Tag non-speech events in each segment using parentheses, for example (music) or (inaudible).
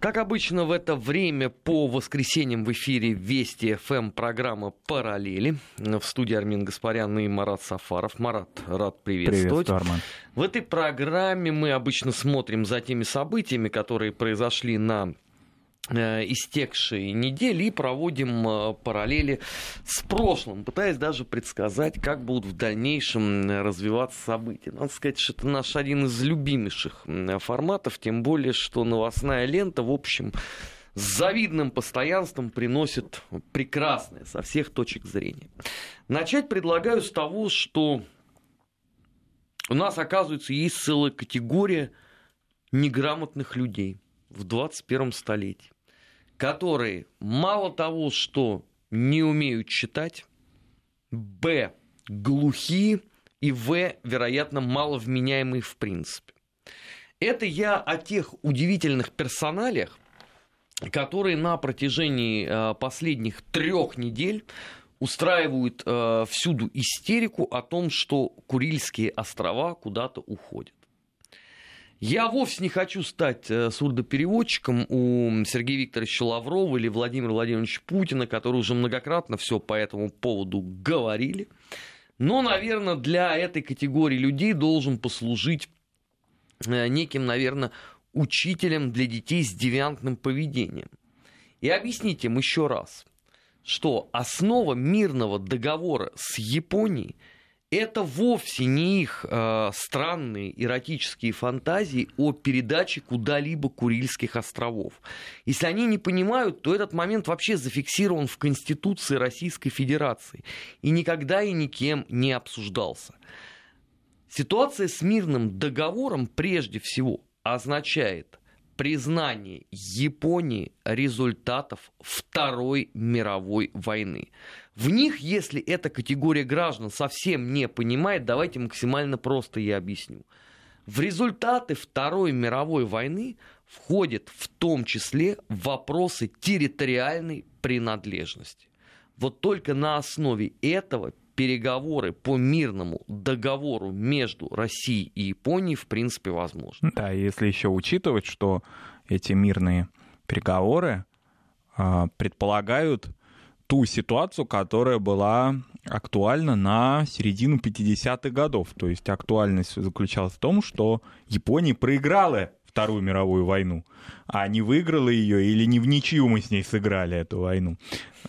Как обычно в это время по воскресеньям в эфире Вести ФМ программа «Параллели». В студии Армин Гаспарян и Марат Сафаров. Марат, рад приветствовать. Приветствую, Арман. В этой программе мы обычно смотрим за теми событиями, которые произошли на Э, истекшие недели и проводим э, параллели с прошлым, пытаясь даже предсказать, как будут в дальнейшем развиваться события. Надо сказать, что это наш один из любимейших форматов, тем более, что новостная лента, в общем, с завидным постоянством приносит прекрасное со всех точек зрения. Начать предлагаю с того, что у нас, оказывается, есть целая категория неграмотных людей в 21 столетии которые мало того, что не умеют читать, б, глухие, и в, вероятно, маловменяемые в принципе. Это я о тех удивительных персоналиях, которые на протяжении э, последних трех недель устраивают э, всюду истерику о том, что Курильские острова куда-то уходят. Я вовсе не хочу стать э, сурдопереводчиком у Сергея Викторовича Лаврова или Владимира Владимировича Путина, которые уже многократно все по этому поводу говорили. Но, наверное, для этой категории людей должен послужить э, неким, наверное, учителем для детей с девиантным поведением. И объяснить им еще раз, что основа мирного договора с Японией – это вовсе не их э, странные эротические фантазии о передаче куда-либо Курильских островов. Если они не понимают, то этот момент вообще зафиксирован в Конституции Российской Федерации и никогда и никем не обсуждался. Ситуация с мирным договором прежде всего означает признание Японии результатов Второй мировой войны. В них, если эта категория граждан совсем не понимает, давайте максимально просто я объясню. В результаты Второй мировой войны входят в том числе вопросы территориальной принадлежности. Вот только на основе этого переговоры по мирному договору между Россией и Японией в принципе возможны. Да, если еще учитывать, что эти мирные переговоры э, предполагают ту ситуацию, которая была актуальна на середину 50-х годов. То есть актуальность заключалась в том, что Япония проиграла Вторую мировую войну, а не выиграла ее или не в ничью мы с ней сыграли эту войну.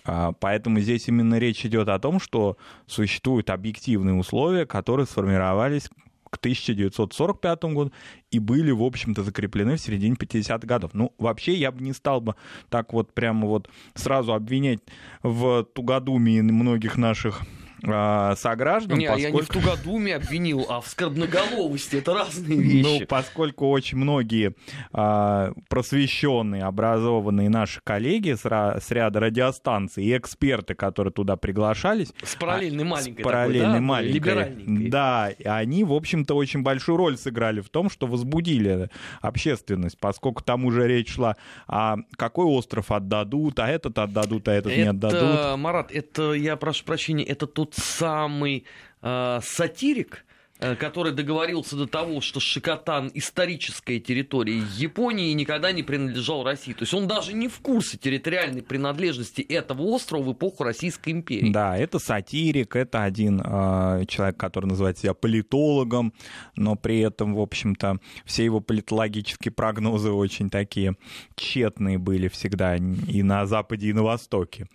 А, поэтому здесь именно речь идет о том, что существуют объективные условия, которые сформировались к 1945 году и были, в общем-то, закреплены в середине 50-х годов. Ну, вообще, я бы не стал бы так вот прямо вот сразу обвинять в тугодумии многих наших э, сограждан. Не, поскольку... я не в тугодуме обвинил, а в скорбноголовости. Это разные вещи. Ну, поскольку очень многие э, просвещенные, образованные наши коллеги с, с ряда радиостанций и эксперты, которые туда приглашались... С параллельной маленькой с параллельной такой, да? маленькой. Либеральненькой. Да, они, в общем-то, очень большую роль сыграли в том, что возбудили общественность, поскольку там уже речь шла, а какой остров отдадут, а этот отдадут, а этот это, не отдадут. Марат, это, я прошу прощения, это тот тот самый э, сатирик, который договорился до того, что Шикотан историческая территория Японии и никогда не принадлежал России. То есть он даже не в курсе территориальной принадлежности этого острова в эпоху Российской империи. Да, это сатирик, это один э, человек, который называет себя политологом, но при этом, в общем-то, все его политологические прогнозы очень такие тщетные были всегда и на Западе, и на Востоке,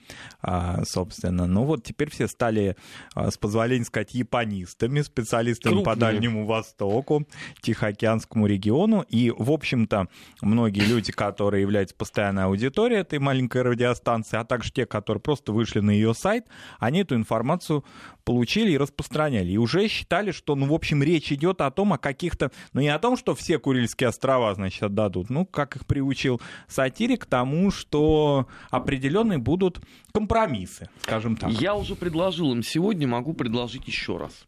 э, собственно. Ну вот теперь все стали, э, с позволения сказать, японистами, специалистами крупные. по Дальнему Востоку, Тихоокеанскому региону. И, в общем-то, многие люди, которые являются постоянной аудиторией этой маленькой радиостанции, а также те, которые просто вышли на ее сайт, они эту информацию получили и распространяли. И уже считали, что, ну, в общем, речь идет о том, о каких-то, ну, не о том, что все Курильские острова, значит, отдадут, ну, как их приучил сатирик, тому, что определенные будут компромиссы, скажем так. Я уже предложил им сегодня, могу предложить еще раз.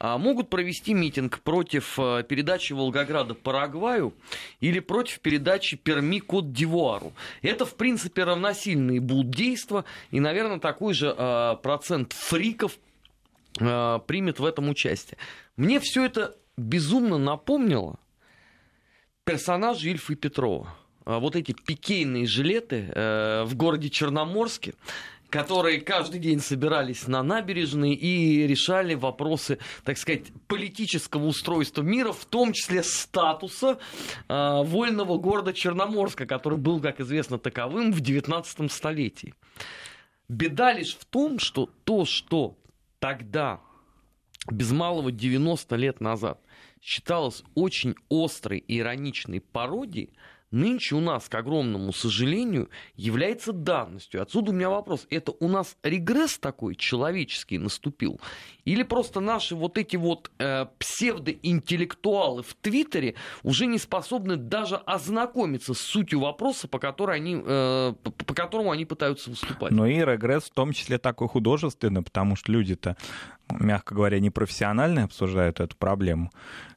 А, могут провести митинг против э, передачи Волгограда Парагваю или против передачи Перми Кот Дивуару. Это, в принципе, равносильные будут действия, и, наверное, такой же э, процент фриков э, примет в этом участие. Мне все это безумно напомнило персонажа Ильфа и Петрова. вот эти пикейные жилеты в городе Черноморске, которые каждый день собирались на набережной и решали вопросы, так сказать, политического устройства мира, в том числе статуса э, вольного города Черноморска, который был, как известно, таковым в 19 столетии. Беда лишь в том, что то, что тогда, без малого 90 лет назад, считалось очень острой и ироничной пародией, нынче у нас, к огромному сожалению, является данностью. Отсюда у меня вопрос. Это у нас регресс такой человеческий наступил? Или просто наши вот эти вот э, псевдоинтеллектуалы в Твиттере уже не способны даже ознакомиться с сутью вопроса, по, которой они, э, по которому они пытаются выступать? Ну и регресс в том числе такой художественный, потому что люди-то мягко говоря, непрофессионально обсуждают эту проблему.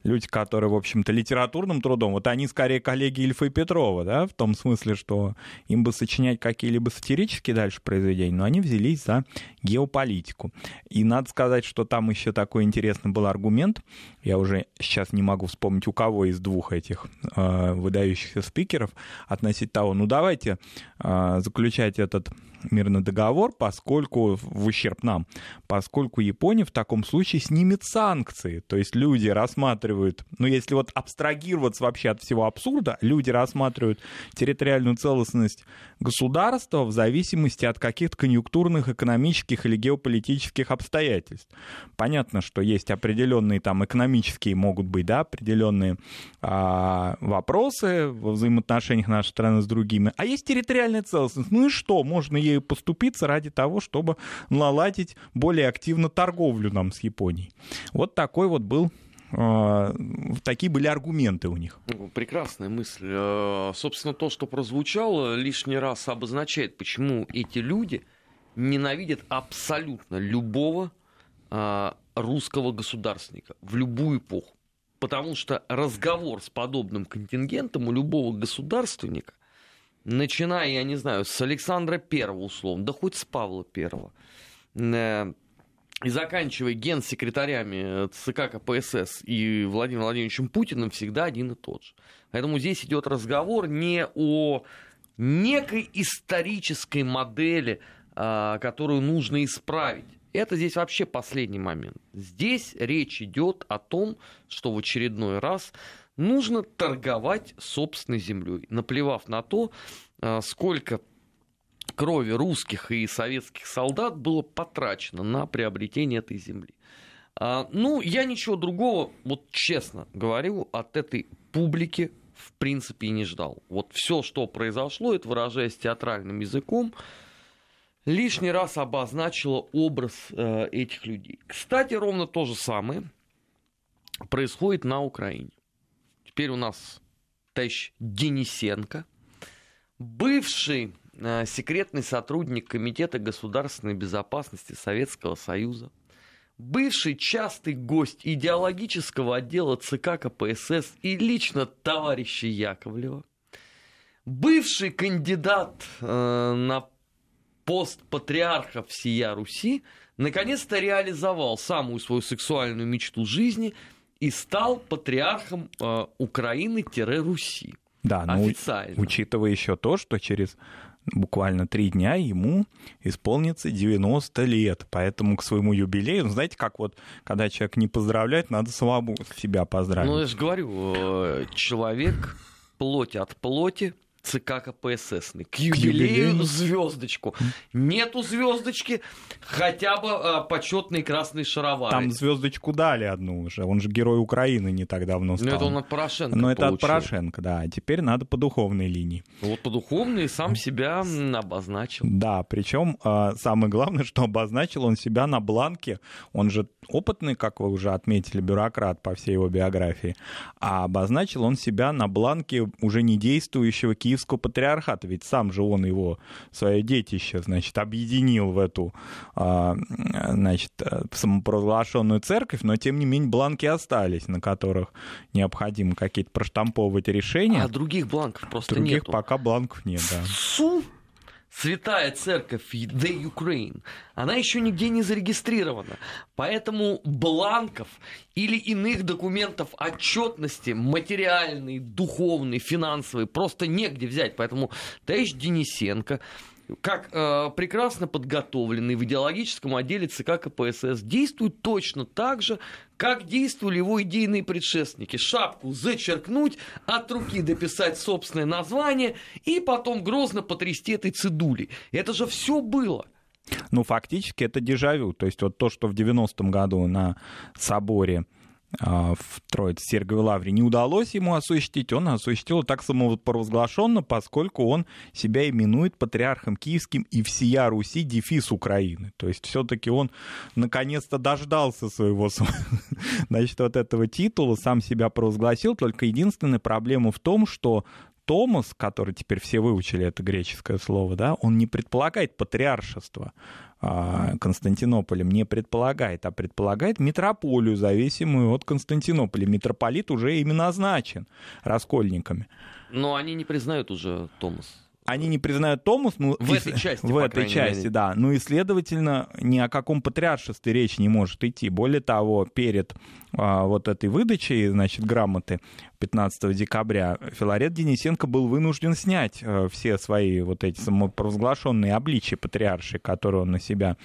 Люди, которые, в общем-то, литературным трудом, вот они скорее коллеги Ильфа и Петрова, да, в том смысле, что им бы сочинять какие-либо сатирические дальше произведения, но они взялись за геополитику. И надо сказать, что там еще такой интересный был аргумент, я уже сейчас не могу вспомнить, у кого из двух этих э, выдающихся спикеров относительно того, ну давайте э, заключать этот мирный договор, поскольку в ущерб нам, поскольку Япония в таком случае снимет санкции. То есть люди рассматривают, ну если вот абстрагироваться вообще от всего абсурда, люди рассматривают территориальную целостность государства в зависимости от каких-то конъюнктурных, экономических или геополитических обстоятельств. Понятно, что есть определенные там экономические могут быть, да, определенные а, вопросы во взаимоотношениях нашей страны с другими, а есть территориальная целостность. Ну и что, можно ею поступиться ради того, чтобы наладить более активно торговлю нам с Японией. Вот такой вот был а, такие были аргументы у них. Ну, прекрасная мысль. Э, собственно, то, что прозвучало, лишний раз обозначает, почему эти люди ненавидят абсолютно любого а, русского государственника в любую эпоху. Потому что разговор с подобным контингентом у любого государственника начиная, я не знаю, с Александра Первого, условно, да хоть с Павла Первого, э, и заканчивая генсекретарями ЦК КПСС и Владимиром Владимировичем Путиным, всегда один и тот же. Поэтому здесь идет разговор не о некой исторической модели, а, которую нужно исправить. Это здесь вообще последний момент. Здесь речь идет о том, что в очередной раз нужно торговать собственной землей, наплевав на то, а, сколько крови русских и советских солдат было потрачено на приобретение этой земли. А, ну, я ничего другого, вот честно говорю, от этой публики в принципе и не ждал. Вот все, что произошло, это выражаясь театральным языком, лишний раз обозначило образ э, этих людей. Кстати, ровно то же самое происходит на Украине. Теперь у нас товарищ Денисенко, бывший э, секретный сотрудник Комитета государственной безопасности Советского Союза, бывший частый гость идеологического отдела ЦК КПСС и лично товарища Яковлева, бывший кандидат э, на пост патриарха всея Руси, наконец-то реализовал самую свою сексуальную мечту жизни – и стал патриархом э, Украины-Руси. Да, но официально. учитывая еще то, что через буквально три дня ему исполнится 90 лет. Поэтому к своему юбилею, ну, знаете, как вот, когда человек не поздравляет, надо самому себя поздравить. Ну, я же говорю, э, человек плоть от плоти, ЦК КПСС. К юбилею звездочку. Нету звездочки, хотя бы а, почетные красные шаровары. Там звездочку дали одну уже. Он же герой Украины не так давно стал. Но это он от Порошенко Но это от Порошенко, да. А теперь надо по духовной линии. Вот по духовной сам себя обозначил. Да, причем а, самое главное, что обозначил он себя на бланке. Он же опытный, как вы уже отметили, бюрократ по всей его биографии. А обозначил он себя на бланке уже не действующего Киевского патриархата, ведь сам же он его, свое детище, значит, объединил в эту, а, значит, самопровозглашенную церковь, но тем не менее бланки остались, на которых необходимо какие-то проштамповывать решения. А других бланков просто других нету. пока бланков нет, да. СУ Святая Церковь The Ukraine, она еще нигде не зарегистрирована. Поэтому бланков или иных документов отчетности, материальной, духовной, финансовой, просто негде взять. Поэтому товарищ Денисенко как э, прекрасно подготовленный в идеологическом отделе ЦК КПСС, действует точно так же, как действовали его идейные предшественники. Шапку зачеркнуть, от руки дописать собственное название и потом грозно потрясти этой цедулей. Это же все было. Ну, фактически это дежавю. То есть вот то, что в 90-м году на соборе в Троице Сергию Лавре не удалось ему осуществить, он осуществил так самопровозглашенно, поскольку он себя именует патриархом киевским и всея Руси дефис Украины. То есть все-таки он наконец-то дождался своего (laughs) значит, вот этого титула, сам себя провозгласил, только единственная проблема в том, что Томас, который теперь все выучили это греческое слово, да, он не предполагает патриаршество. А, Константинополем не предполагает, а предполагает метрополию, зависимую от Константинополя. Митрополит уже именно назначен раскольниками. Но они не признают уже Томас они не признают Томас, ну, в и, этой части, в этой части, мере. да. Ну и, следовательно, ни о каком патриаршестве речь не может идти. Более того, перед а, вот этой выдачей, значит, грамоты 15 декабря Филарет Денисенко был вынужден снять э, все свои вот эти самопровозглашенные обличия патриарши, которые он на себя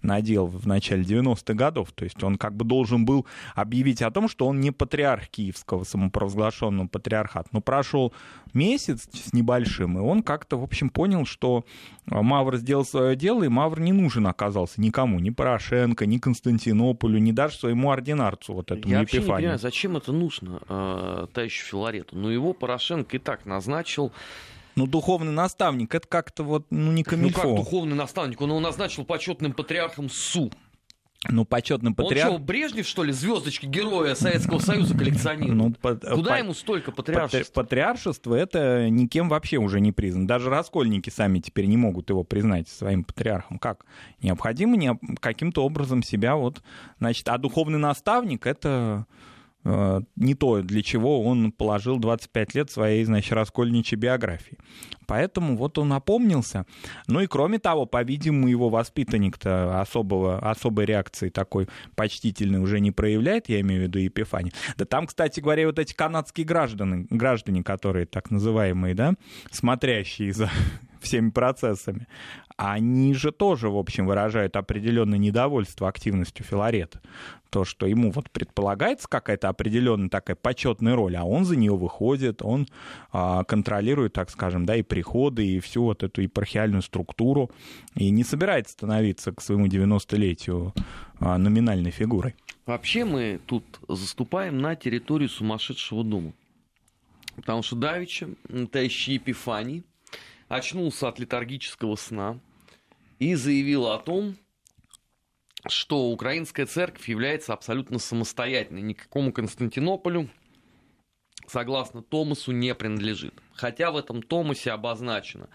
надел в начале 90-х годов. То есть он как бы должен был объявить о том, что он не патриарх киевского самопровозглашенного патриархата. Но прошел месяц с небольшим, и он как-то, в общем, понял, что э, Мавр сделал свое дело, и Мавр не нужен оказался никому, ни Порошенко, ни Константинополю, ни даже своему ординарцу, вот этому Я вообще не понимаю, зачем это нужно э, товарищу Филарету? Ну, его Порошенко и так назначил ну, духовный наставник, это как-то вот, ну, не камильфо. Ну, как духовный наставник? Он его назначил почетным патриархом СУ. Ну, почетным патриархом. Он что, Брежнев, что ли, звездочки героя Советского Союза коллекционирует? Ну, по... Куда по... ему столько патриаршества? Патриаршество это никем вообще уже не признано. Даже раскольники сами теперь не могут его признать своим патриархом. Как? Необходимо не... каким-то образом себя вот... Значит, а духовный наставник это не то, для чего он положил 25 лет своей, значит, раскольничьей биографии. Поэтому вот он опомнился. Ну и кроме того, по-видимому, его воспитанник-то особого, особой реакции такой почтительной уже не проявляет, я имею в виду Епифани. Да там, кстати говоря, вот эти канадские граждане, граждане, которые так называемые, да, смотрящие за всеми процессами, они же тоже, в общем, выражают определенное недовольство активностью Филарета. То, что ему вот предполагается какая-то определенная такая почетная роль, а он за нее выходит, он а, контролирует, так скажем, да, и приходы, и всю вот эту епархиальную структуру, и не собирается становиться к своему 90-летию а, номинальной фигурой. Вообще мы тут заступаем на территорию сумасшедшего дома. Потому что Давича, товарищ Епифаний, очнулся от летаргического сна и заявил о том, что украинская церковь является абсолютно самостоятельной, никакому Константинополю, согласно Томасу, не принадлежит. Хотя в этом Томасе обозначено,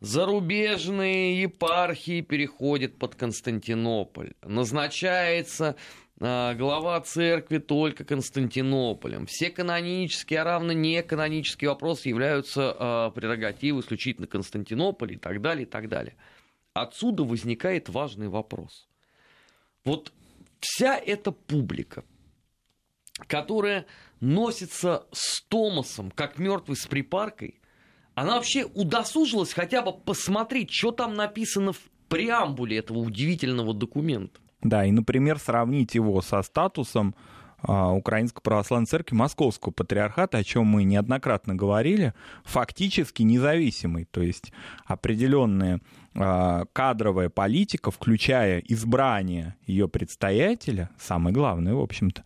зарубежные епархии переходят под Константинополь, назначается глава церкви только Константинополем. Все канонические, а равно не канонические вопросы являются э, прерогативой исключительно Константинополя и так далее, и так далее. Отсюда возникает важный вопрос. Вот вся эта публика, которая носится с Томасом, как мертвый с припаркой, она вообще удосужилась хотя бы посмотреть, что там написано в преамбуле этого удивительного документа. Да, и, например, сравнить его со статусом а, Украинской Православной Церкви Московского Патриархата, о чем мы неоднократно говорили, фактически независимый, то есть определенная а, кадровая политика, включая избрание ее предстоятеля, самое главное, в общем-то,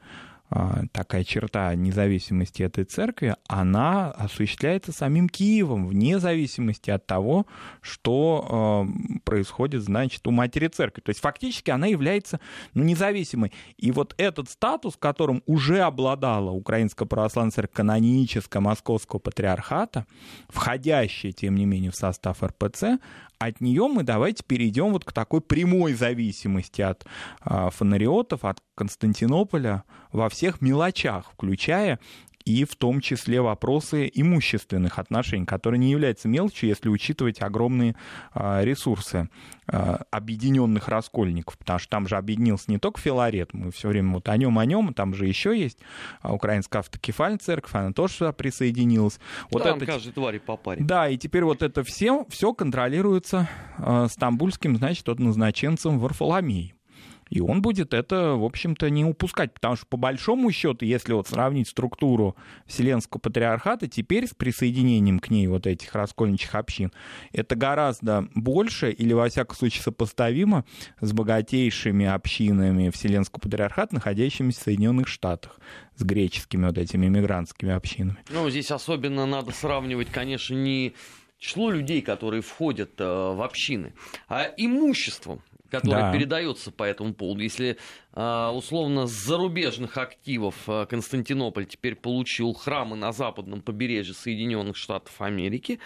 такая черта независимости этой церкви, она осуществляется самим Киевом, вне зависимости от того, что э, происходит, значит, у матери церкви. То есть фактически она является ну, независимой. И вот этот статус, которым уже обладала Украинская православная церковь каноническая Московского патриархата, входящая, тем не менее, в состав РПЦ, от нее мы давайте перейдем вот к такой прямой зависимости от э, фонариотов, от Константинополя во всех мелочах, включая и в том числе вопросы имущественных отношений, которые не являются мелочью, если учитывать огромные а, ресурсы а, объединенных раскольников, потому что там же объединился не только Филарет, мы все время вот о нем, о нем, там же еще есть Украинская автокефальная церковь, она тоже сюда присоединилась. Вот там это... каждой твари по паре. Да, и теперь вот это все, все контролируется э, стамбульским, значит, вот назначенцем Варфоломеем. И он будет это, в общем-то, не упускать, потому что по большому счету, если вот сравнить структуру Вселенского патриархата, теперь с присоединением к ней вот этих раскольничьих общин, это гораздо больше или, во всяком случае, сопоставимо с богатейшими общинами Вселенского патриархата, находящимися в Соединенных Штатах с греческими вот этими мигрантскими общинами. Ну, здесь особенно надо сравнивать, конечно, не число людей, которые входят э, в общины, а имуществом который да. передается по этому поводу. Если а, условно с зарубежных активов а, Константинополь теперь получил храмы на западном побережье Соединенных Штатов Америки,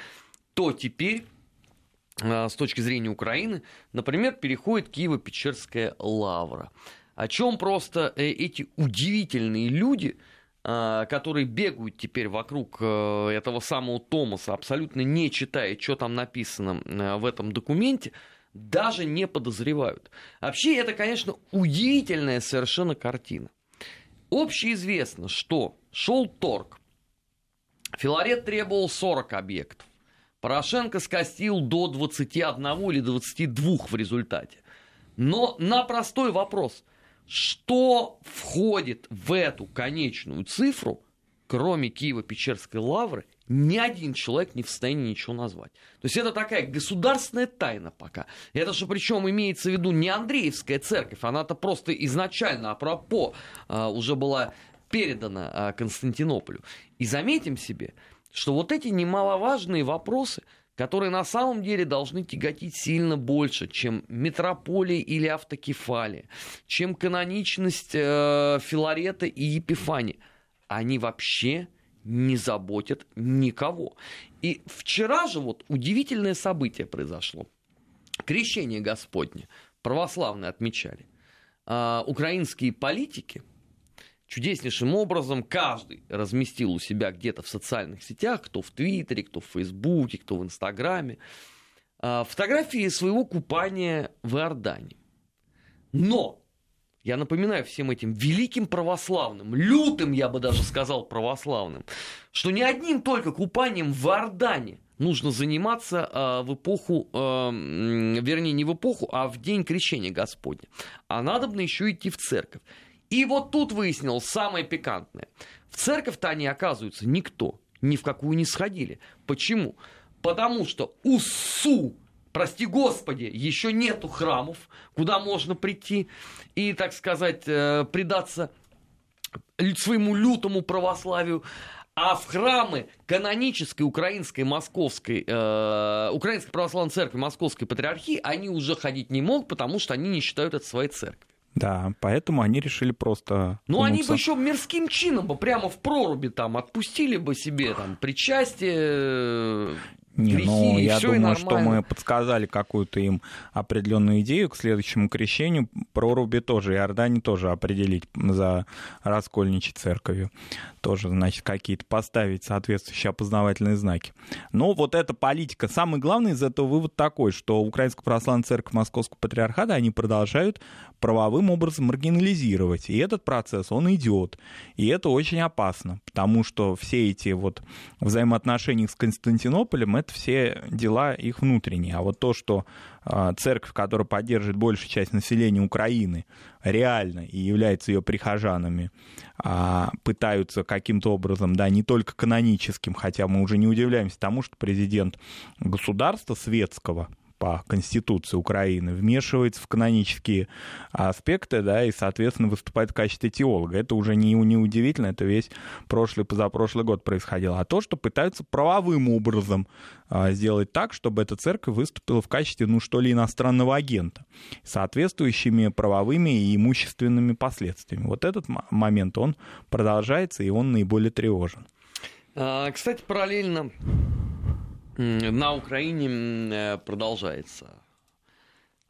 то теперь а, с точки зрения Украины, например, переходит Киево-Печерская лавра. О чем просто э, эти удивительные люди, которые бегают теперь вокруг э, этого самого Томаса, абсолютно не читая, что там написано э, в этом документе, даже не подозревают. Вообще, это, конечно, удивительная совершенно картина. Общеизвестно, что шел торг. Филарет требовал 40 объектов. Порошенко скостил до 21 или 22 в результате. Но на простой вопрос, что входит в эту конечную цифру, кроме Киева-Печерской лавры, ни один человек не в состоянии ничего назвать. То есть это такая государственная тайна пока. Это же причем имеется в виду не Андреевская церковь, она-то просто изначально, апропо, а, уже была передана а, Константинополю. И заметим себе, что вот эти немаловажные вопросы, которые на самом деле должны тяготить сильно больше, чем метрополия или автокефалия, чем каноничность э, Филарета и Епифания, они вообще не заботят никого. И вчера же вот удивительное событие произошло. Крещение Господне православные отмечали. А, украинские политики чудеснейшим образом каждый разместил у себя где-то в социальных сетях, кто в Твиттере, кто в Фейсбуке, кто в Инстаграме, а, фотографии своего купания в Иордании. Но я напоминаю всем этим великим православным, лютым, я бы даже сказал, православным, что не одним только купанием в Иордане нужно заниматься э, в эпоху, э, вернее, не в эпоху, а в день крещения Господня. А надо бы еще идти в церковь. И вот тут выяснилось самое пикантное. В церковь-то они, оказывается, никто, ни в какую не сходили. Почему? Потому что УСУ прости господи, еще нету храмов, куда можно прийти и, так сказать, э, предаться своему лютому православию, а в храмы канонической украинской московской, э, украинской православной церкви московской патриархии они уже ходить не могут, потому что они не считают это своей церковью. Да, поэтому они решили просто... Ну, они бы еще мирским чином бы прямо в проруби там отпустили бы себе там причастие, не, ну, я думаю, что мы подсказали какую-то им определенную идею к следующему крещению. Проруби тоже, Иордане тоже определить за раскольничьей церковью. Тоже, значит, какие-то поставить соответствующие опознавательные знаки. Но вот эта политика. Самый главный из этого вывод такой, что Украинская православная церковь Московского патриархата, они продолжают правовым образом маргинализировать. И этот процесс, он идет. И это очень опасно, потому что все эти вот взаимоотношения с Константинополем, это все дела их внутренние. А вот то, что а, церковь, которая поддерживает большую часть населения Украины, реально и является ее прихожанами, а, пытаются каким-то образом, да, не только каноническим, хотя мы уже не удивляемся тому, что президент государства светского, по Конституции Украины вмешивается в канонические аспекты, да, и, соответственно, выступает в качестве теолога. Это уже не, не удивительно, это весь прошлый, позапрошлый год происходило. А то, что пытаются правовым образом а, сделать так, чтобы эта церковь выступила в качестве, ну, что ли, иностранного агента, соответствующими правовыми и имущественными последствиями. Вот этот момент, он продолжается, и он наиболее тревожен. А, кстати, параллельно на Украине э, продолжается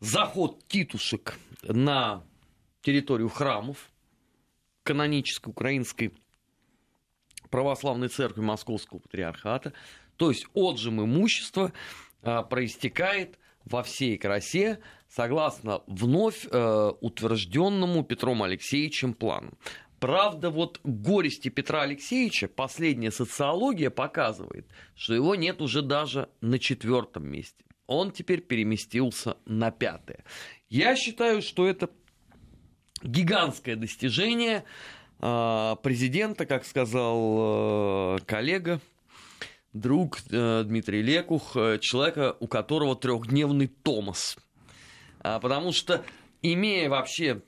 заход титушек на территорию храмов канонической украинской православной церкви Московского патриархата. То есть отжим имущества э, проистекает во всей красе согласно вновь э, утвержденному Петром Алексеевичем плану. Правда, вот горести Петра Алексеевича последняя социология показывает, что его нет уже даже на четвертом месте. Он теперь переместился на пятое. Я считаю, что это гигантское достижение э, президента, как сказал э, коллега, друг э, Дмитрий Лекух, человека, у которого трехдневный Томас. А, потому что, имея вообще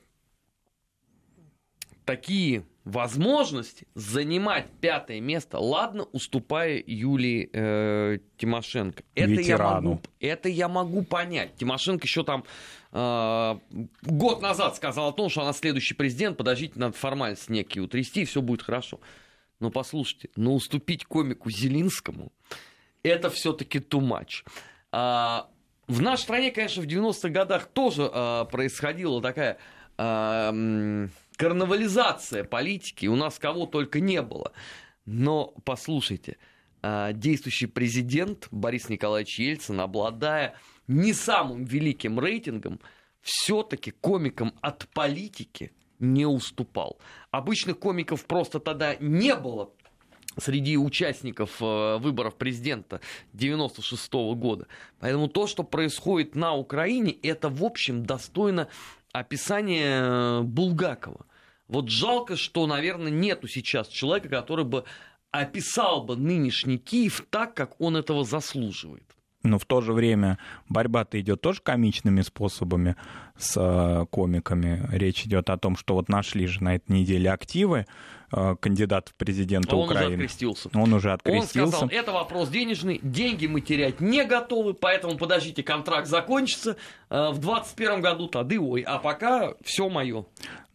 такие возможности занимать пятое место, ладно, уступая Юлии э, Тимошенко. Это я, могу, это я могу понять. Тимошенко еще там э, год назад сказал о том, что она следующий президент, подождите, надо формальность некие утрясти, и все будет хорошо. Но послушайте, но уступить комику Зелинскому, это все-таки too much. А, в нашей стране, конечно, в 90-х годах тоже а, происходила такая... А, карнавализация политики, у нас кого только не было. Но послушайте, а, действующий президент Борис Николаевич Ельцин, обладая не самым великим рейтингом, все-таки комикам от политики не уступал. Обычных комиков просто тогда не было среди участников э, выборов президента 96 года. Поэтому то, что происходит на Украине, это, в общем, достойно описание э, Булгакова. Вот жалко, что, наверное, нету сейчас человека, который бы описал бы нынешний Киев так, как он этого заслуживает. Но в то же время борьба-то идет тоже комичными способами с э, комиками. Речь идет о том, что вот нашли же на этой неделе активы э, кандидата в президенты он Украины. Он уже открестился. Он уже открестился. Он сказал, это вопрос денежный, деньги мы терять не готовы, поэтому подождите, контракт закончится э, в 2021 году, тады ой, а пока все мое.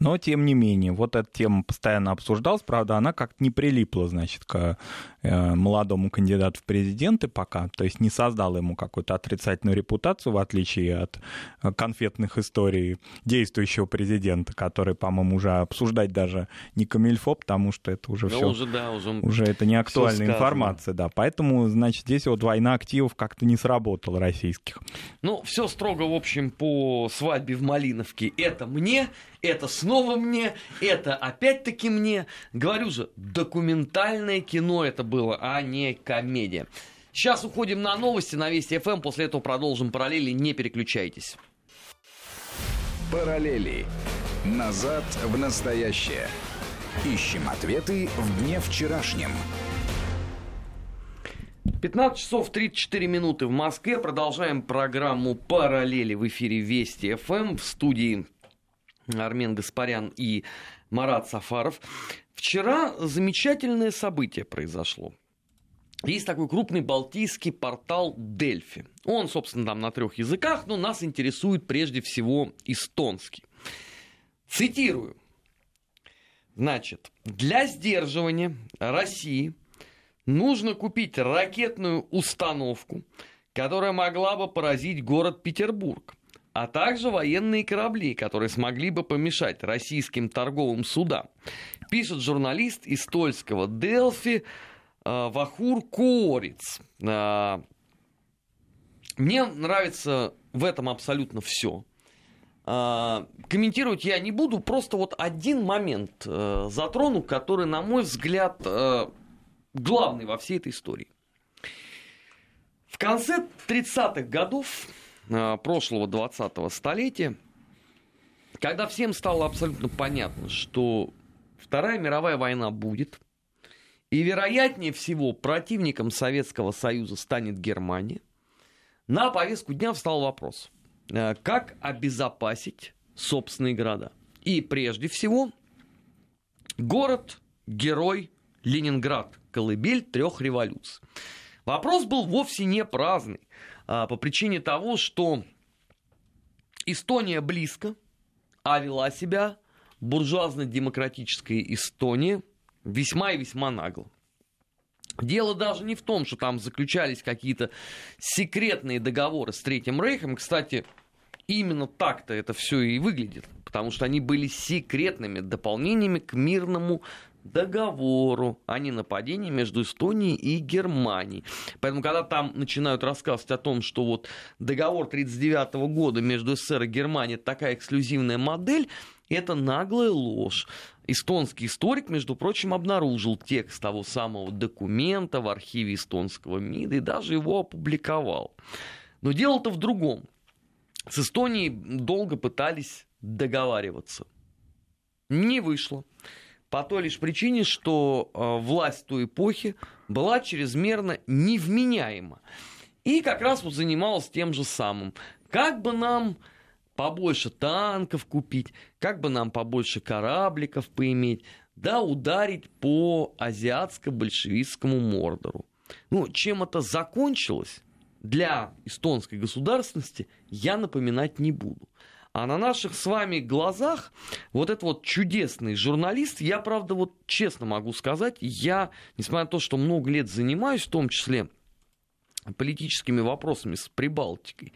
Но, тем не менее, вот эта тема постоянно обсуждалась, правда, она как-то не прилипла, значит, к э, молодому кандидату в президенты пока, то есть не создала ему какую-то отрицательную репутацию, в отличие от э, конфетных историй действующего президента, который, по-моему, уже обсуждать даже не камильфо, потому что это уже все... Уже, да, уже, уже это не актуальная информация, да. Поэтому, значит, здесь вот война активов как-то не сработала российских. Ну, все строго, в общем, по свадьбе в Малиновке. Это мне, это снова мне, это опять-таки мне. Говорю же, документальное кино это было, а не комедия. Сейчас уходим на новости на Вести ФМ, после этого продолжим параллели, не переключайтесь. Параллели. Назад в настоящее. Ищем ответы в дне вчерашнем. 15 часов 34 минуты в Москве. Продолжаем программу «Параллели» в эфире Вести ФМ в студии Армен Гаспарян и Марат Сафаров. Вчера замечательное событие произошло. Есть такой крупный балтийский портал Дельфи. Он, собственно, там на трех языках, но нас интересует прежде всего эстонский. Цитирую. Значит, для сдерживания России нужно купить ракетную установку, которая могла бы поразить город Петербург а также военные корабли, которые смогли бы помешать российским торговым судам. Пишет журналист из Тольского Делфи э, Вахур Корец. Э, мне нравится в этом абсолютно все. Э, комментировать я не буду, просто вот один момент э, затрону, который, на мой взгляд, э, главный во всей этой истории. В конце 30-х годов прошлого 20-го столетия, когда всем стало абсолютно понятно, что Вторая мировая война будет, и вероятнее всего противником Советского Союза станет Германия, на повестку дня встал вопрос, э, как обезопасить собственные города. И прежде всего, город-герой Ленинград, колыбель трех революций. Вопрос был вовсе не праздный. А, по причине того, что Эстония близко, а вела себя буржуазно-демократическая Эстония весьма и весьма нагло. Дело даже не в том, что там заключались какие-то секретные договоры с Третьим Рейхом. Кстати, именно так-то это все и выглядит, потому что они были секретными дополнениями к мирному договору о ненападении между Эстонией и Германией. Поэтому, когда там начинают рассказывать о том, что вот договор 1939 года между СССР и Германией такая эксклюзивная модель, это наглая ложь. Эстонский историк, между прочим, обнаружил текст того самого документа в архиве эстонского МИДа и даже его опубликовал. Но дело-то в другом. С Эстонией долго пытались договариваться. Не вышло. По той лишь причине, что э, власть той эпохи была чрезмерно невменяема. И как раз вот занималась тем же самым. Как бы нам побольше танков купить, как бы нам побольше корабликов поиметь, да ударить по азиатско-большевистскому Мордору. Ну, чем это закончилось для эстонской государственности, я напоминать не буду. А на наших с вами глазах вот этот вот чудесный журналист, я, правда, вот честно могу сказать, я, несмотря на то, что много лет занимаюсь, в том числе политическими вопросами с Прибалтикой,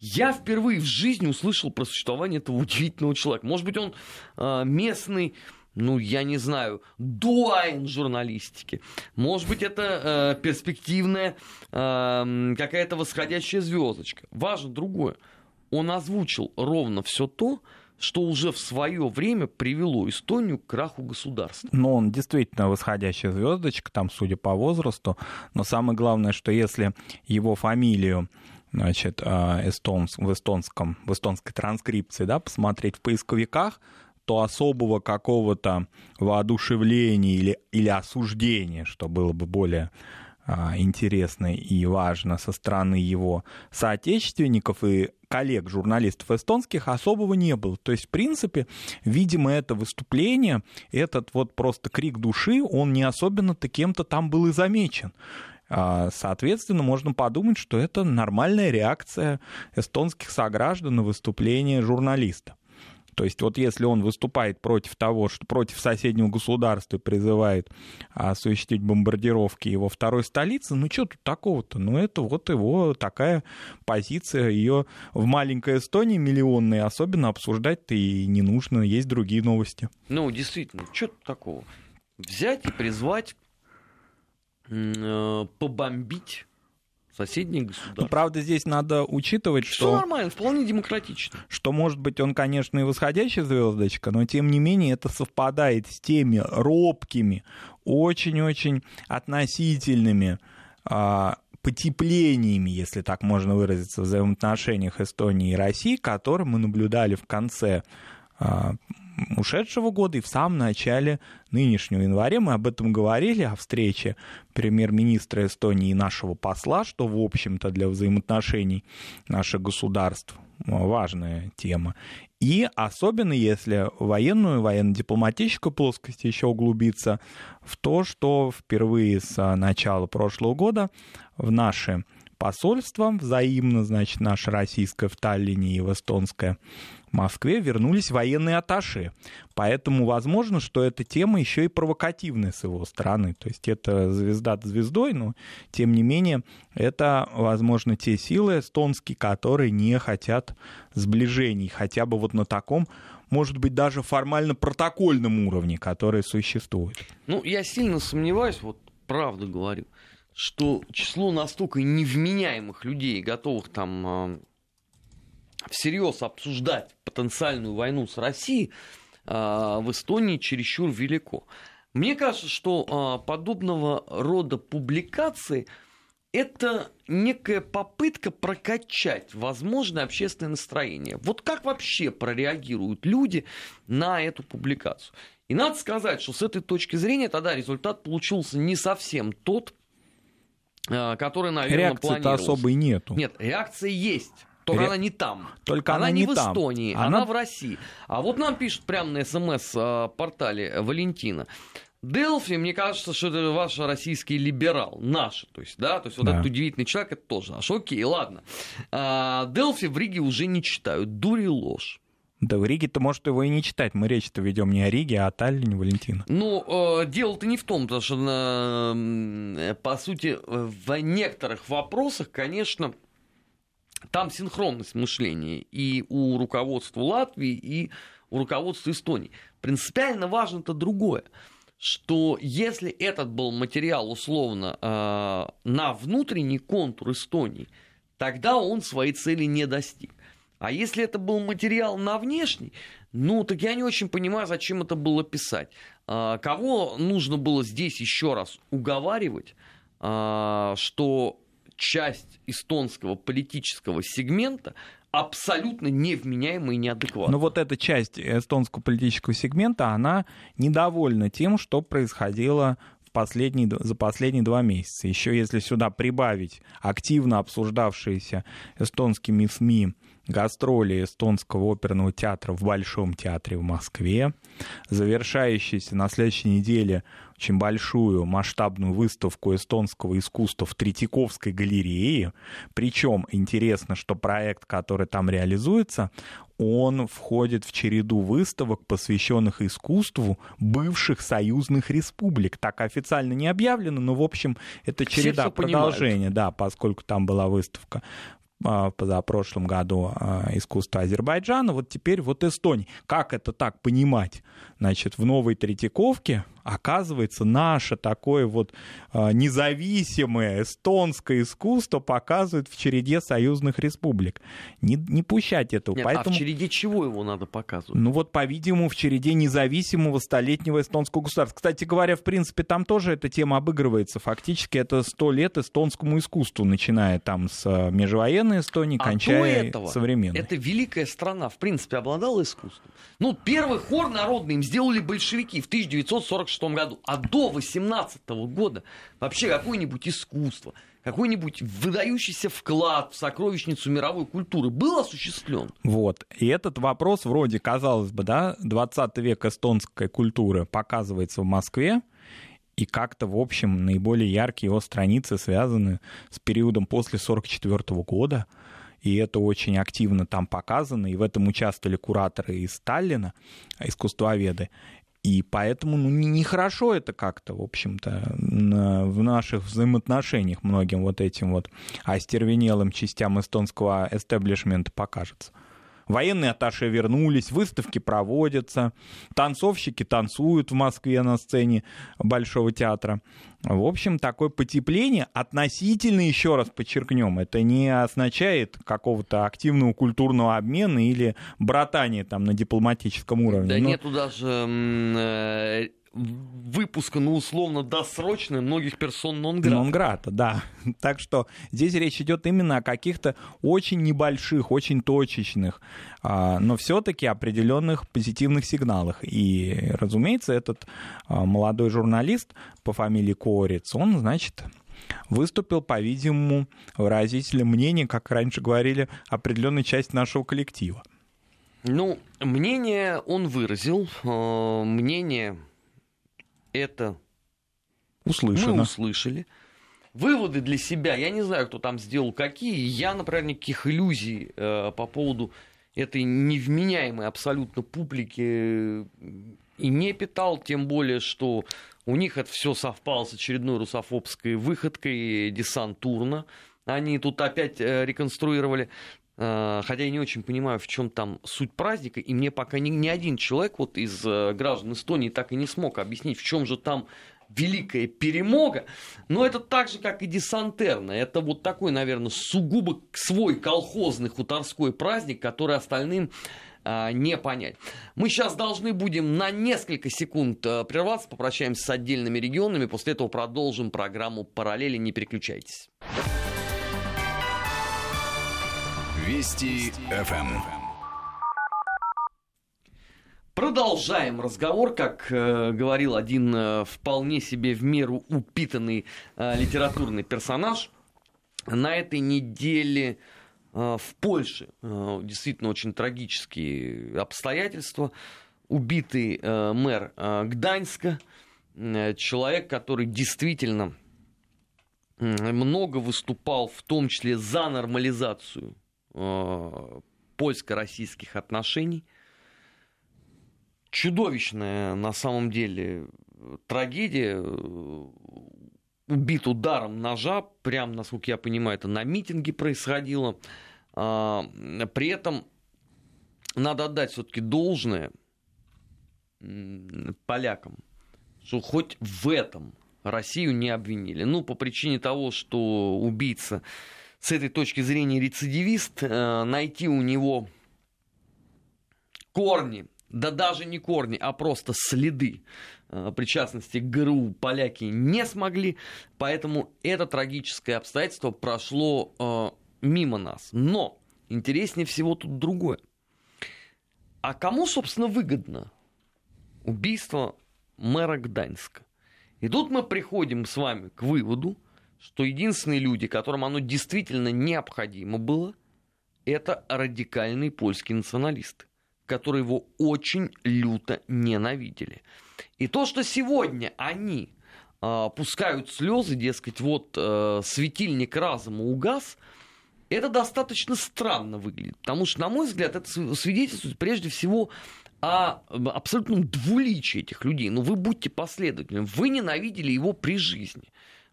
я впервые в жизни услышал про существование этого удивительного человека. Может быть, он э, местный ну, я не знаю, дуайн журналистики. Может быть, это э, перспективная э, какая-то восходящая звездочка. Важно другое. Он озвучил ровно все то, что уже в свое время привело Эстонию к краху государства. Ну, он действительно восходящая звездочка, там, судя по возрасту. Но самое главное, что если его фамилию значит, э, эстонс, в, эстонском, в эстонской транскрипции, да, посмотреть в поисковиках, то особого какого-то воодушевления или, или осуждения, что было бы более а, интересно и важно со стороны его соотечественников и коллег-журналистов эстонских особого не было. То есть, в принципе, видимо, это выступление, этот вот просто крик души, он не особенно-то кем-то там был и замечен. А, соответственно, можно подумать, что это нормальная реакция эстонских сограждан на выступление журналиста. То есть вот если он выступает против того, что против соседнего государства призывает осуществить бомбардировки его второй столицы, ну что тут такого-то? Ну это вот его такая позиция, ее в маленькой Эстонии миллионной особенно обсуждать-то и не нужно, есть другие новости. Ну, действительно, что тут такого? Взять и призвать э, побомбить соседние государства. Ну, правда, здесь надо учитывать, что... Что нормально, вполне демократично. Что, может быть, он, конечно, и восходящая звездочка, но, тем не менее, это совпадает с теми робкими, очень-очень относительными а, потеплениями, если так можно выразиться, в взаимоотношениях Эстонии и России, которые мы наблюдали в конце а, ушедшего года и в самом начале нынешнего января. Мы об этом говорили, о встрече премьер-министра Эстонии и нашего посла, что, в общем-то, для взаимоотношений наших государств важная тема. И особенно если военную, военно-дипломатическую плоскость еще углубиться в то, что впервые с начала прошлого года в наши посольства взаимно, значит, наша российская в Таллине и в эстонское Москве вернулись военные аташи. Поэтому возможно, что эта тема еще и провокативная с его стороны. То есть это звезда звездой, но тем не менее это, возможно, те силы эстонские, которые не хотят сближений, хотя бы вот на таком может быть, даже формально протокольном уровне, который существует. Ну, я сильно сомневаюсь, вот правду говорю, что число настолько невменяемых людей, готовых там а, всерьез обсуждать потенциальную войну с Россией а, в Эстонии чересчур велико. Мне кажется, что а, подобного рода публикации это некая попытка прокачать возможное общественное настроение. Вот как вообще прореагируют люди на эту публикацию? И надо сказать, что с этой точки зрения тогда результат получился не совсем тот, а, который, наверное, Реакции-то особой нету. Нет, реакция есть. Только Ре... она не там. Только она, она не, в там. Эстонии, она... она в России. А вот нам пишут прямо на смс-портале а, Валентина. Делфи, мне кажется, что это ваш российский либерал, наш, то есть, да, то есть вот да. этот удивительный человек, это тоже наш. Окей, ладно. А, Делфи в Риге уже не читают, дури ложь. Да в Риге-то, может, его и не читать. Мы речь-то ведем не о Риге, а о Таллине, Валентина. Ну, э, дело-то не в том, потому что, э, по сути, в некоторых вопросах, конечно, там синхронность мышления и у руководства Латвии, и у руководства Эстонии. Принципиально важно-то другое, что если этот был материал условно э, на внутренний контур Эстонии, тогда он своей цели не достиг. А если это был материал на внешний, ну, так я не очень понимаю, зачем это было писать. А, кого нужно было здесь еще раз уговаривать, а, что часть эстонского политического сегмента абсолютно невменяемая и неадекватная. Но вот эта часть эстонского политического сегмента, она недовольна тем, что происходило в последние, за последние два месяца. Еще если сюда прибавить активно обсуждавшиеся эстонскими СМИ гастроли эстонского оперного театра в Большом театре в Москве, завершающиеся на следующей неделе очень большую масштабную выставку эстонского искусства в Третьяковской галерее. Причем интересно, что проект, который там реализуется, он входит в череду выставок, посвященных искусству бывших союзных республик. Так официально не объявлено, но, в общем, это череда продолжения, да, поскольку там была выставка а, в позапрошлом году а, искусство Азербайджана, вот теперь вот Эстония. Как это так понимать? Значит, в Новой Третьяковке оказывается, наше такое вот а, независимое эстонское искусство показывает в череде союзных республик. Не, не пущать этого. Нет, Поэтому... А в череде чего его надо показывать? Ну вот, по-видимому, в череде независимого столетнего эстонского государства. Кстати говоря, в принципе, там тоже эта тема обыгрывается. Фактически это сто лет эстонскому искусству, начиная там с а, межвоенной Эстонии, а кончая этого, современной. Это великая страна, в принципе, обладала искусством. Ну, первый хор народный им сделали большевики в 1946 1946 году, а до 18 года вообще какое-нибудь искусство, какой-нибудь выдающийся вклад в сокровищницу мировой культуры был осуществлен? Вот. И этот вопрос вроде, казалось бы, да, 20 век эстонской культуры показывается в Москве, и как-то, в общем, наиболее яркие его страницы связаны с периодом после 1944 года, и это очень активно там показано, и в этом участвовали кураторы из Сталина, искусствоведы. И поэтому ну, нехорошо это как-то, в общем-то, в наших взаимоотношениях многим вот этим вот остервенелым частям эстонского эстеблишмента покажется. Военные атташе вернулись, выставки проводятся, танцовщики танцуют в Москве на сцене Большого театра. В общем, такое потепление относительно, еще раз подчеркнем, это не означает какого-то активного культурного обмена или братания там на дипломатическом уровне. Да Но... нету даже выпуска, ну, условно, досрочно многих персон нон-грата. Нон-грата, да. (laughs) Так что здесь речь идет именно о каких-то очень небольших, очень точечных, а, но все-таки определенных позитивных сигналах. И, разумеется, этот а, молодой журналист по фамилии Корец, он, значит, выступил, по-видимому, выразителем мнения, как раньше говорили, определенной части нашего коллектива. Ну, мнение он выразил. А, мнение это Услышано. мы услышали. Выводы для себя, я не знаю, кто там сделал какие. Я, например, никаких иллюзий э, по поводу этой невменяемой абсолютно публики э, и не питал, тем более, что у них это все совпало с очередной русофобской выходкой десантурно. Они тут опять э, реконструировали Э, хотя я не очень понимаю, в чем там суть праздника, и мне пока ни, ни один человек вот из э, граждан Эстонии так и не смог объяснить, в чем же там великая перемога, но это так же, как и десантерна. Это вот такой, наверное, сугубо свой колхозный хуторской праздник, который остальным а, не понять. Мы сейчас должны будем на несколько секунд прерваться, попрощаемся с отдельными регионами, после этого продолжим программу «Параллели». Не переключайтесь. Вести ФМ. Продолжаем разговор, как э, говорил один э, вполне себе в меру упитанный э, литературный персонаж. На этой неделе э, в Польше э, действительно очень трагические обстоятельства. Убитый э, мэр э, Гданьска, э, человек, который действительно много выступал, в том числе за нормализацию польско-российских отношений. Чудовищная на самом деле трагедия. Убит ударом ножа, прям, насколько я понимаю, это на митинге происходило. А, при этом надо отдать все-таки должное полякам, что хоть в этом Россию не обвинили. Ну, по причине того, что убийца с этой точки зрения рецидивист, э, найти у него корни, да даже не корни, а просто следы э, причастности к ГРУ поляки не смогли, поэтому это трагическое обстоятельство прошло э, мимо нас. Но интереснее всего тут другое. А кому, собственно, выгодно убийство мэра Гданьска? И тут мы приходим с вами к выводу, что единственные люди, которым оно действительно необходимо было, это радикальные польские националисты, которые его очень люто ненавидели. И то, что сегодня они э, пускают слезы, дескать, вот э, светильник разума угас, это достаточно странно выглядит. Потому что, на мой взгляд, это свидетельствует прежде всего о абсолютном двуличии этих людей. Ну, вы будьте последовательны. Вы ненавидели его при жизни.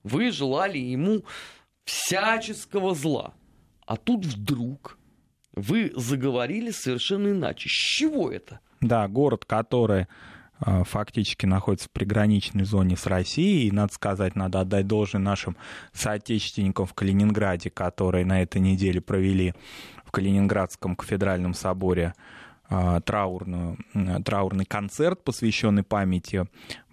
Вы желали ему всяческого зла. А тут вдруг вы заговорили совершенно иначе. С чего это? Да, город, который а, фактически находится в приграничной зоне с Россией. И, надо сказать, надо отдать должное нашим соотечественникам в Калининграде, которые на этой неделе провели в Калининградском кафедральном соборе а, траурную, траурный концерт, посвященный памяти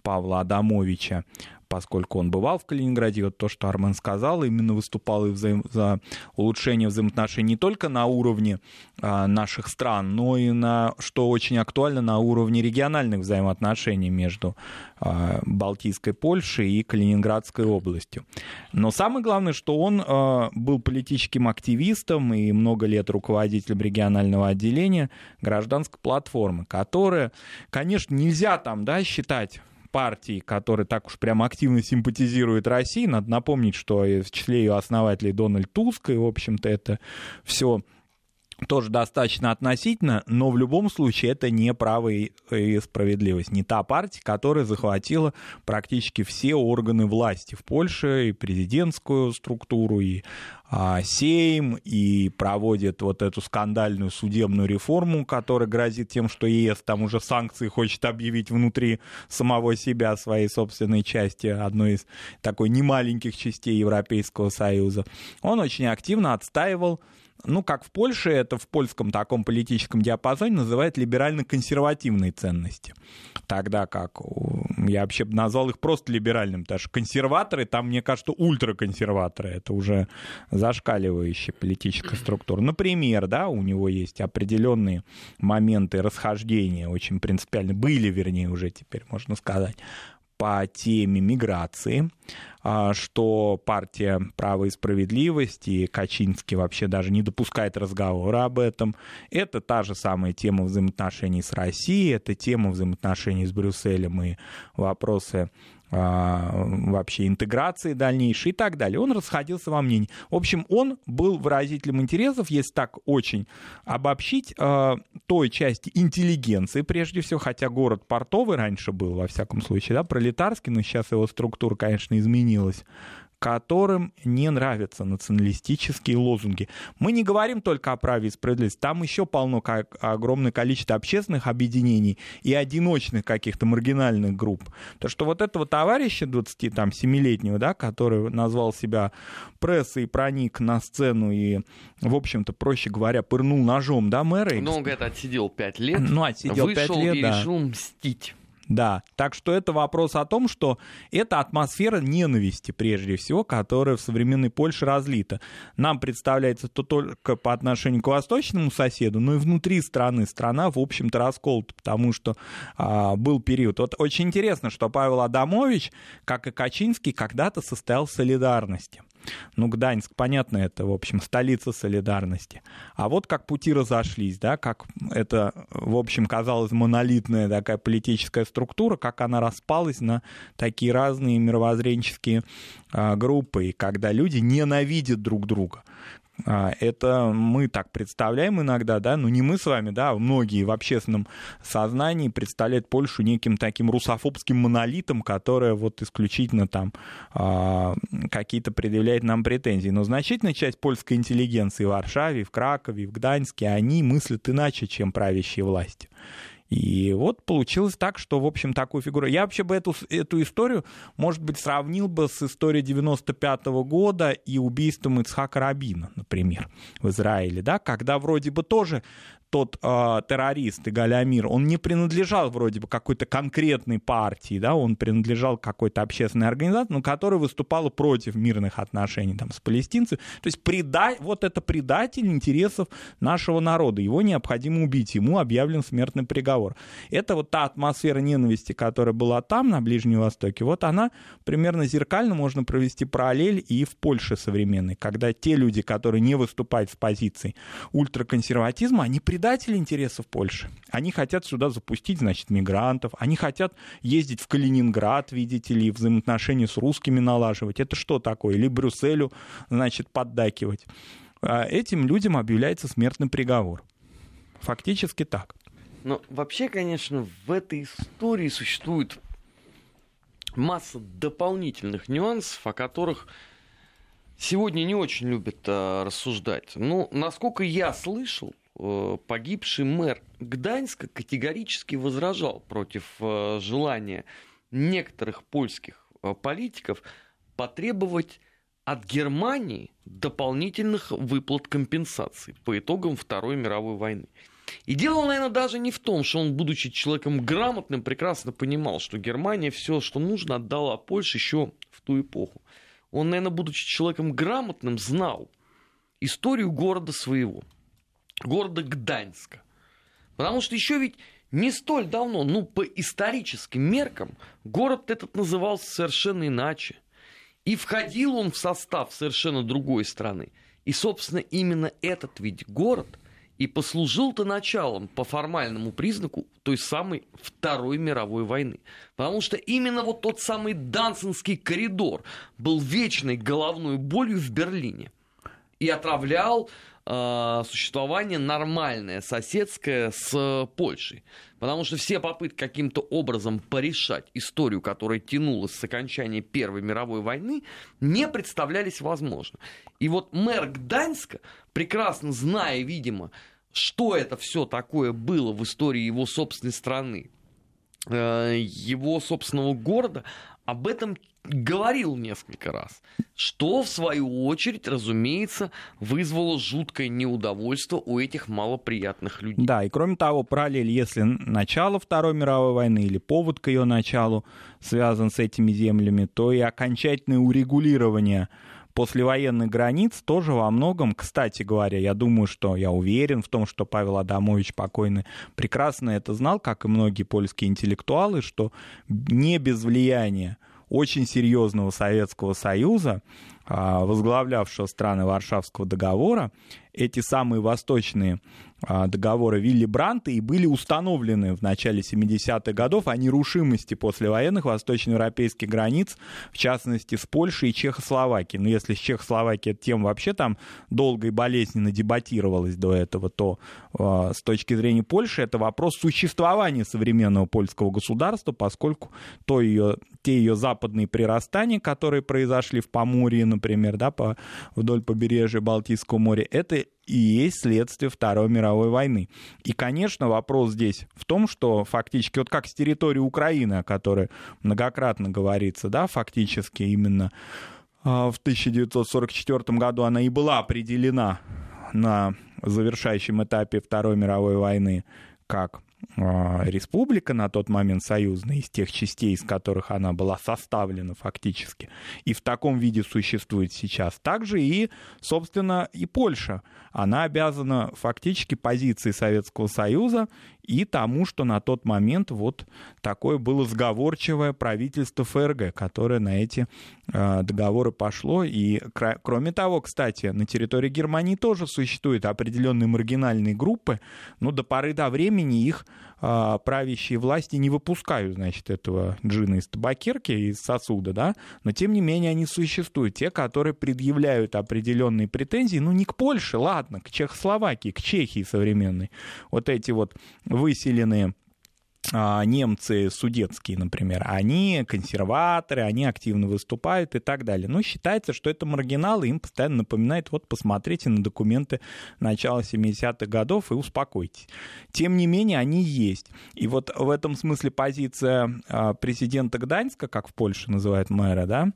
Павла Адамовича поскольку он бывал в Калининграде, вот то, что Армен сказал, именно выступал и взаим... за улучшение взаимоотношений не только на уровне а, наших стран, но и на, что очень актуально, на уровне региональных взаимоотношений между а, Балтийской Польшей и Калининградской областью. Но самое главное, что он а, был политическим активистом и много лет руководителем регионального отделения гражданской платформы, которая, конечно, нельзя там да, считать партий, которые так уж прям активно симпатизируют России. Надо напомнить, что в числе ее основателей Дональд Туск, и, в общем-то, это все тоже достаточно относительно, но в любом случае это не право и справедливость. Не та партия, которая захватила практически все органы власти в Польше, и президентскую структуру, и а, Сейм, и проводит вот эту скандальную судебную реформу, которая грозит тем, что ЕС там уже санкции хочет объявить внутри самого себя, своей собственной части, одной из такой немаленьких частей Европейского Союза. Он очень активно отстаивал ну, как в Польше, это в польском таком политическом диапазоне называют либерально-консервативные ценности. Тогда как я вообще бы назвал их просто либеральным, потому что консерваторы, там, мне кажется, ультраконсерваторы, это уже зашкаливающая политическая структура. Например, да, у него есть определенные моменты расхождения, очень принципиально, были, вернее, уже теперь, можно сказать, по теме миграции, а, что партия «Право и справедливость» и Качинский вообще даже не допускает разговора об этом. Это та же самая тема взаимоотношений с Россией, это тема взаимоотношений с Брюсселем и вопросы вообще интеграции дальнейшей и так далее. Он расходился во мнении. В общем, он был выразителем интересов, если так очень обобщить, а, той части интеллигенции, прежде всего, хотя город портовый раньше был, во всяком случае, да, пролетарский, но сейчас его структура, конечно, изменилась которым не нравятся националистические лозунги. Мы не говорим только о праве и справедливости, там еще полно как, огромное количество общественных объединений и одиночных каких-то маргинальных групп. То, что вот этого товарища 27-летнего, да, который назвал себя прессой, проник на сцену и, в общем-то, проще говоря, пырнул ножом, да, мэра. Ну, он, говорит, отсидел 5 лет, ну, отсидел вышел 5 лет, и да. решил мстить. Да, так что это вопрос о том, что это атмосфера ненависти, прежде всего, которая в современной Польше разлита. Нам представляется то только по отношению к восточному соседу, но и внутри страны. Страна, в общем-то, расколота, потому что а, был период. Вот очень интересно, что Павел Адамович, как и Качинский, когда-то состоял в солидарности. Ну, Гданьск, понятно, это, в общем, столица солидарности. А вот как пути разошлись, да, как это, в общем, казалось монолитная такая политическая структура, как она распалась на такие разные мировоззренческие а, группы, и когда люди ненавидят друг друга. А, это мы так представляем иногда, да, но не мы с вами, да, а многие в общественном сознании представляют Польшу неким таким русофобским монолитом, которая вот исключительно там а, какие-то предъявляет нам претензии. Но значительная часть польской интеллигенции в Варшаве, в Кракове, в Гданьске, они мыслят иначе, чем правящие власти. И вот получилось так, что, в общем, такую фигуру... Я вообще бы эту, эту историю, может быть, сравнил бы с историей 95 -го года и убийством Ицхака Рабина, например, в Израиле, да, когда вроде бы тоже тот э, террорист Игаль Амир, он не принадлежал вроде бы какой-то конкретной партии, да, он принадлежал какой-то общественной организации, но которая выступала против мирных отношений там, с палестинцами. То есть преда... вот это предатель интересов нашего народа, его необходимо убить, ему объявлен смертный приговор. Это вот та атмосфера ненависти, которая была там, на Ближнем Востоке, вот она примерно зеркально можно провести параллель и в Польше современной, когда те люди, которые не выступают с позиции ультраконсерватизма, они предают предатели интересов Польши. Они хотят сюда запустить, значит, мигрантов. Они хотят ездить в Калининград, видите ли, взаимоотношения с русскими налаживать. Это что такое? Или Брюсселю, значит, поддакивать. А этим людям объявляется смертный приговор. Фактически так. Но вообще, конечно, в этой истории существует масса дополнительных нюансов, о которых сегодня не очень любят а, рассуждать. Ну, насколько я слышал, Э, погибший мэр Гданьска категорически возражал против э, желания некоторых польских э, политиков потребовать от Германии дополнительных выплат компенсаций по итогам Второй мировой войны. И дело, наверное, даже не в том, что он, будучи человеком грамотным, прекрасно понимал, что Германия все, что нужно, отдала Польше еще в ту эпоху. Он, наверное, будучи человеком грамотным, знал историю города своего – города Гданьска. Потому что еще ведь не столь давно, ну, по историческим меркам, город этот назывался совершенно иначе. И входил он в состав совершенно другой страны. И, собственно, именно этот ведь город и послужил-то началом по формальному признаку той самой Второй мировой войны. Потому что именно вот тот самый Дансенский коридор был вечной головной болью в Берлине. И отравлял существование нормальное, соседское с Польшей. Потому что все попытки каким-то образом порешать историю, которая тянулась с окончания Первой мировой войны, не представлялись возможным. И вот мэр Гданьска, прекрасно зная, видимо, что это все такое было в истории его собственной страны, э, его собственного города, об этом говорил несколько раз, что в свою очередь, разумеется, вызвало жуткое неудовольствие у этих малоприятных людей. Да, и кроме того, параллель, если начало Второй мировой войны или повод к ее началу связан с этими землями, то и окончательное урегулирование послевоенных границ тоже во многом, кстати говоря, я думаю, что я уверен в том, что Павел Адамович покойный прекрасно это знал, как и многие польские интеллектуалы, что не без влияния очень серьезного Советского Союза, возглавлявшего страны Варшавского договора, эти самые восточные а, договора Вилли Бранта и были установлены в начале 70-х годов о нерушимости послевоенных восточноевропейских границ, в частности с Польшей и Чехословакией. Но если с Чехословакией эта тема вообще там долго и болезненно дебатировалась до этого, то э, с точки зрения Польши это вопрос существования современного польского государства, поскольку то ее, те ее западные прирастания, которые произошли в Поморье, например, да, по, вдоль побережья Балтийского моря, это и есть следствие Второй мировой войны. И, конечно, вопрос здесь в том, что фактически, вот как с территории Украины, о которой многократно говорится, да, фактически именно а, в 1944 году она и была определена на завершающем этапе Второй мировой войны как республика на тот момент союзная, из тех частей, из которых она была составлена фактически, и в таком виде существует сейчас. Также и, собственно, и Польша. Она обязана фактически позиции Советского Союза и тому, что на тот момент вот такое было сговорчивое правительство ФРГ, которое на эти э, договоры пошло. И кроме того, кстати, на территории Германии тоже существуют определенные маргинальные группы, но до поры до времени их правящие власти не выпускают, значит, этого джина из табакерки, из сосуда, да, но тем не менее они существуют. Те, которые предъявляют определенные претензии, ну не к Польше, ладно, к Чехословакии, к Чехии современной. Вот эти вот выселенные а, немцы судетские, например, они консерваторы, они активно выступают и так далее. Но считается, что это маргиналы, им постоянно напоминает, вот посмотрите на документы начала 70-х годов и успокойтесь. Тем не менее, они есть. И вот в этом смысле позиция а, президента Гданьска, как в Польше называют мэра, да,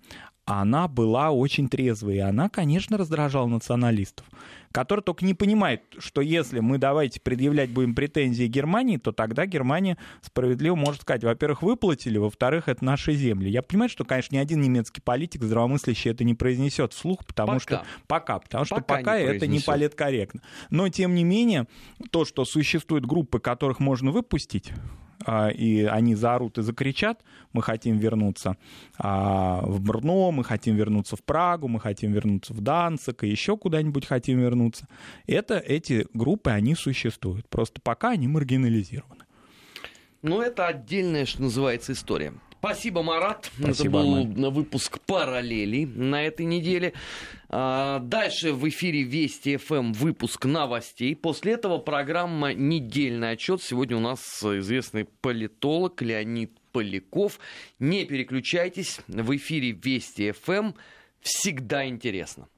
она была очень трезвой, и она, конечно, раздражала националистов, которые только не понимают, что если мы давайте предъявлять будем претензии Германии, то тогда Германия справедливо может сказать, во-первых, выплатили, во-вторых, это наши земли. Я понимаю, что, конечно, ни один немецкий политик здравомыслящий это не произнесет вслух, потому пока. что пока, потому что пока, пока не это не политкорректно. Но, тем не менее, то, что существуют группы, которых можно выпустить, и они заорут и закричат, мы хотим вернуться а, в Брно, мы хотим вернуться в Прагу, мы хотим вернуться в Данцик и еще куда-нибудь хотим вернуться. Это, эти группы, они существуют. Просто пока они маргинализированы. Ну, это отдельная, что называется, история. Спасибо, Марат. Спасибо, Это был Арман. выпуск параллелей на этой неделе. А, дальше в эфире Вести ФМ выпуск новостей. После этого программа «Недельный отчет». Сегодня у нас известный политолог Леонид Поляков. Не переключайтесь. В эфире Вести ФМ. Всегда интересно.